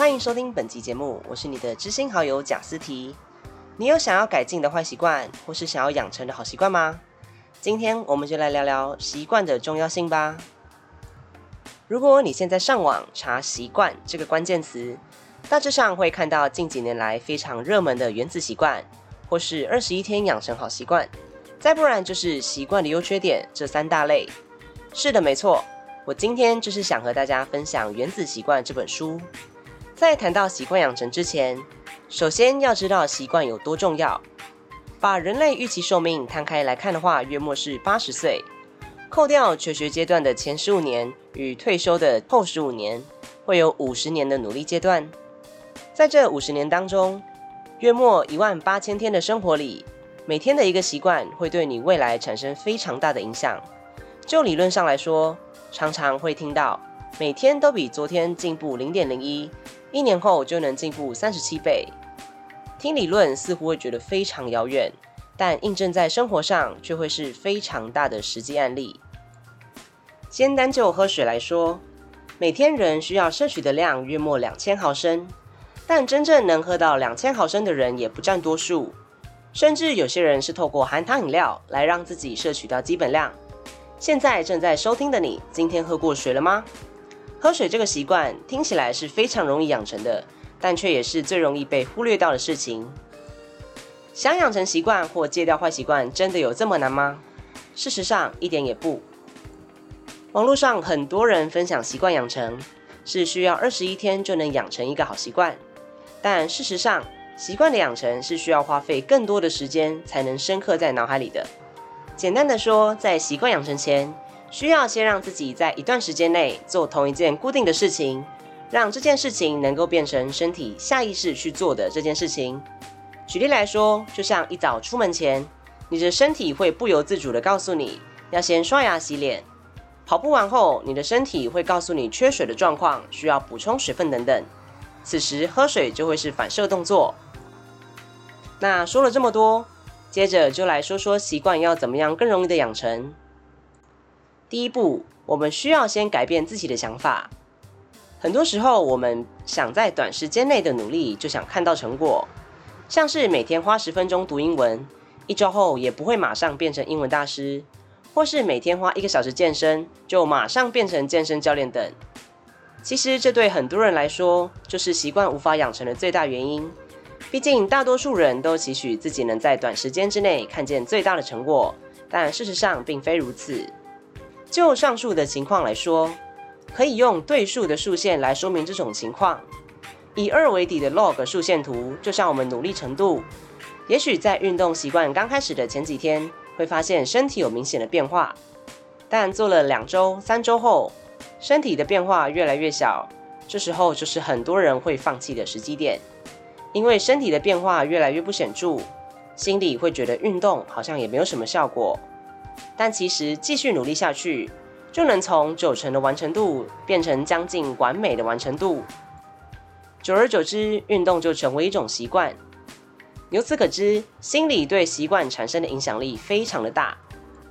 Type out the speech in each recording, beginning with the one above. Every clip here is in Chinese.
欢迎收听本集节目，我是你的知心好友贾思提。你有想要改进的坏习惯，或是想要养成的好习惯吗？今天我们就来聊聊习惯的重要性吧。如果你现在上网查“习惯”这个关键词，大致上会看到近几年来非常热门的原子习惯，或是二十一天养成好习惯，再不然就是习惯的优缺点这三大类。是的，没错，我今天就是想和大家分享《原子习惯》这本书。在谈到习惯养成之前，首先要知道习惯有多重要。把人类预期寿命摊开来看的话，约莫是八十岁。扣掉求学阶段的前十五年与退休的后十五年，会有五十年的努力阶段。在这五十年当中，约莫一万八千天的生活里，每天的一个习惯会对你未来产生非常大的影响。就理论上来说，常常会听到每天都比昨天进步零点零一。一年后就能进步三十七倍，听理论似乎会觉得非常遥远，但印证在生活上却会是非常大的实际案例。先单就喝水来说，每天人需要摄取的量约莫两千毫升，但真正能喝到两千毫升的人也不占多数，甚至有些人是透过含糖饮料来让自己摄取到基本量。现在正在收听的你，今天喝过水了吗？喝水这个习惯听起来是非常容易养成的，但却也是最容易被忽略到的事情。想养成习惯或戒掉坏习惯，真的有这么难吗？事实上，一点也不。网络上很多人分享习惯养成是需要二十一天就能养成一个好习惯，但事实上，习惯的养成是需要花费更多的时间才能深刻在脑海里的。简单的说，在习惯养成前。需要先让自己在一段时间内做同一件固定的事情，让这件事情能够变成身体下意识去做的这件事情。举例来说，就像一早出门前，你的身体会不由自主地告诉你要先刷牙洗脸；跑步完后，你的身体会告诉你缺水的状况，需要补充水分等等。此时喝水就会是反射动作。那说了这么多，接着就来说说习惯要怎么样更容易的养成。第一步，我们需要先改变自己的想法。很多时候，我们想在短时间内的努力就想看到成果，像是每天花十分钟读英文，一周后也不会马上变成英文大师；或是每天花一个小时健身，就马上变成健身教练等。其实，这对很多人来说，就是习惯无法养成的最大原因。毕竟，大多数人都期许自己能在短时间之内看见最大的成果，但事实上并非如此。就上述的情况来说，可以用对数的数线来说明这种情况。以二为底的 log 数线图，就像我们努力程度。也许在运动习惯刚开始的前几天，会发现身体有明显的变化，但做了两周、三周后，身体的变化越来越小，这时候就是很多人会放弃的时机点，因为身体的变化越来越不显著，心里会觉得运动好像也没有什么效果。但其实继续努力下去，就能从九成的完成度变成将近完美的完成度。久而久之，运动就成为一种习惯。由此可知，心理对习惯产生的影响力非常的大。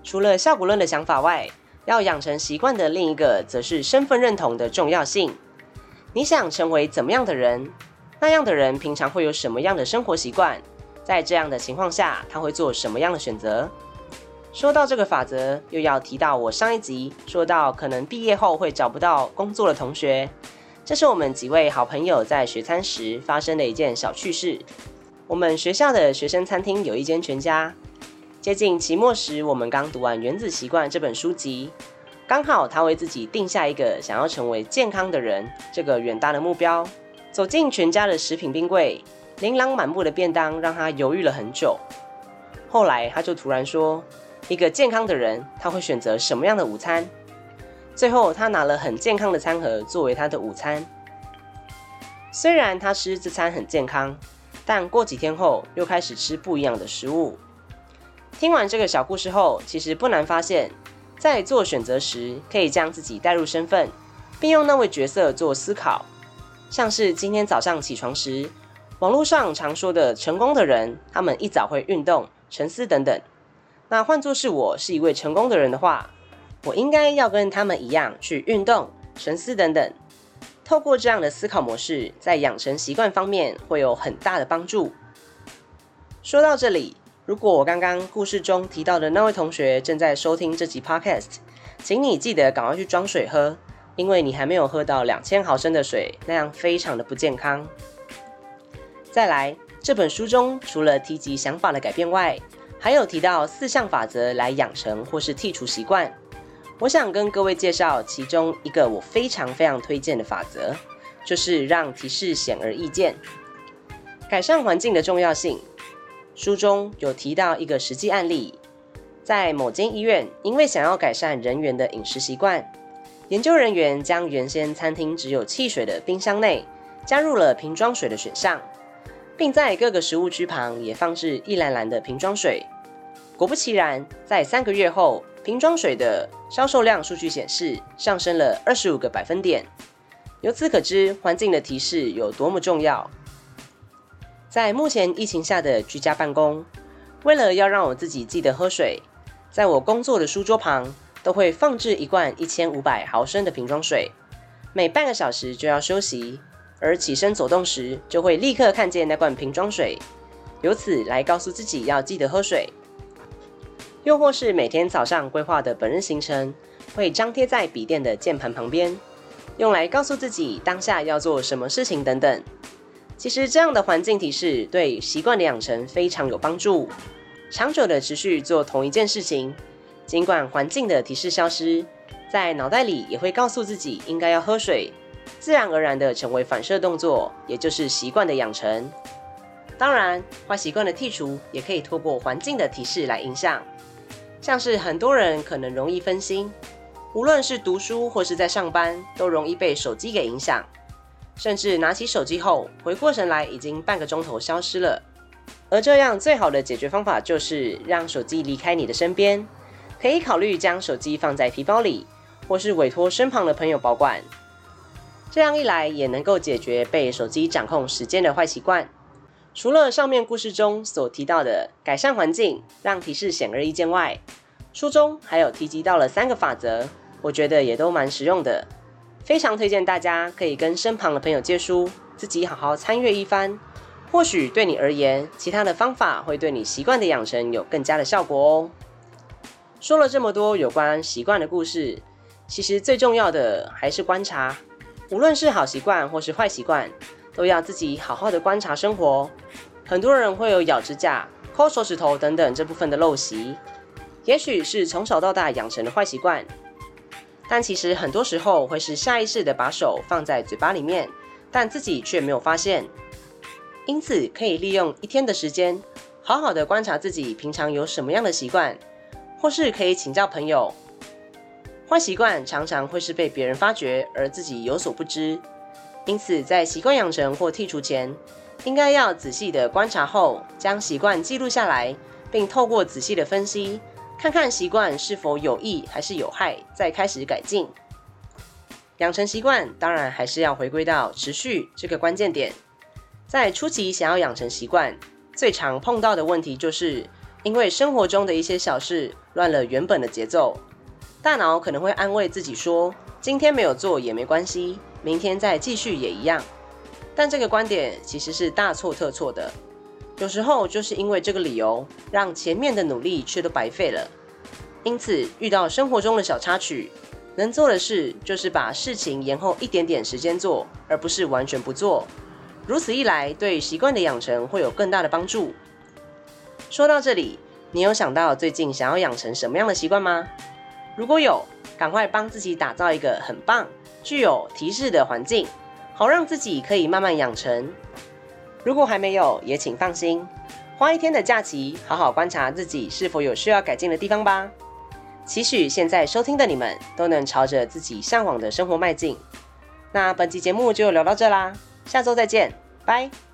除了效果论的想法外，要养成习惯的另一个，则是身份认同的重要性。你想成为怎么样的人？那样的人平常会有什么样的生活习惯？在这样的情况下，他会做什么样的选择？说到这个法则，又要提到我上一集说到可能毕业后会找不到工作的同学。这是我们几位好朋友在学餐时发生的一件小趣事。我们学校的学生餐厅有一间全家。接近期末时，我们刚读完《原子习惯》这本书籍，刚好他为自己定下一个想要成为健康的人这个远大的目标。走进全家的食品冰柜，琳琅满目的便当让他犹豫了很久。后来他就突然说。一个健康的人，他会选择什么样的午餐？最后，他拿了很健康的餐盒作为他的午餐。虽然他吃这餐很健康，但过几天后又开始吃不一样的食物。听完这个小故事后，其实不难发现，在做选择时，可以将自己带入身份，并用那位角色做思考。像是今天早上起床时，网络上常说的成功的人，他们一早会运动、沉思等等。那换作是我是一位成功的人的话，我应该要跟他们一样去运动、沉思等等。透过这样的思考模式，在养成习惯方面会有很大的帮助。说到这里，如果我刚刚故事中提到的那位同学正在收听这集 Podcast，请你记得赶快去装水喝，因为你还没有喝到两千毫升的水，那样非常的不健康。再来，这本书中除了提及想法的改变外，还有提到四项法则来养成或是剔除习惯。我想跟各位介绍其中一个我非常非常推荐的法则，就是让提示显而易见。改善环境的重要性，书中有提到一个实际案例，在某间医院，因为想要改善人员的饮食习惯，研究人员将原先餐厅只有汽水的冰箱内加入了瓶装水的选项，并在各个食物区旁也放置一篮篮的瓶装水。果不其然，在三个月后，瓶装水的销售量数据显示上升了二十五个百分点。由此可知，环境的提示有多么重要。在目前疫情下的居家办公，为了要让我自己记得喝水，在我工作的书桌旁都会放置一罐一千五百毫升的瓶装水，每半个小时就要休息，而起身走动时就会立刻看见那罐瓶装水，由此来告诉自己要记得喝水。又或是每天早上规划的本日行程，会张贴在笔电的键盘旁边，用来告诉自己当下要做什么事情等等。其实这样的环境提示对习惯的养成非常有帮助。长久的持续做同一件事情，尽管环境的提示消失，在脑袋里也会告诉自己应该要喝水，自然而然的成为反射动作，也就是习惯的养成。当然，坏习惯的剔除也可以透过环境的提示来影响。像是很多人可能容易分心，无论是读书或是在上班，都容易被手机给影响，甚至拿起手机后回过神来，已经半个钟头消失了。而这样最好的解决方法就是让手机离开你的身边，可以考虑将手机放在皮包里，或是委托身旁的朋友保管。这样一来，也能够解决被手机掌控时间的坏习惯。除了上面故事中所提到的改善环境，让提示显而易见外，书中还有提及到了三个法则，我觉得也都蛮实用的，非常推荐大家可以跟身旁的朋友借书，自己好好参阅一番，或许对你而言，其他的方法会对你习惯的养成有更加的效果哦。说了这么多有关习惯的故事，其实最重要的还是观察，无论是好习惯或是坏习惯。都要自己好好的观察生活。很多人会有咬指甲、抠手指头等等这部分的陋习，也许是从小到大养成的坏习惯，但其实很多时候会是下意识的把手放在嘴巴里面，但自己却没有发现。因此，可以利用一天的时间，好好的观察自己平常有什么样的习惯，或是可以请教朋友。坏习惯常常会是被别人发觉，而自己有所不知。因此，在习惯养成或剔除前，应该要仔细的观察后，将习惯记录下来，并透过仔细的分析，看看习惯是否有益还是有害，再开始改进。养成习惯，当然还是要回归到持续这个关键点。在初期想要养成习惯，最常碰到的问题就是，因为生活中的一些小事乱了原本的节奏，大脑可能会安慰自己说，今天没有做也没关系。明天再继续也一样，但这个观点其实是大错特错的。有时候就是因为这个理由，让前面的努力却都白费了。因此，遇到生活中的小插曲，能做的事就是把事情延后一点点时间做，而不是完全不做。如此一来，对习惯的养成会有更大的帮助。说到这里，你有想到最近想要养成什么样的习惯吗？如果有，赶快帮自己打造一个很棒。具有提示的环境，好让自己可以慢慢养成。如果还没有，也请放心，花一天的假期，好好观察自己是否有需要改进的地方吧。期许现在收听的你们都能朝着自己向往的生活迈进。那本期节目就聊到这啦，下周再见，拜。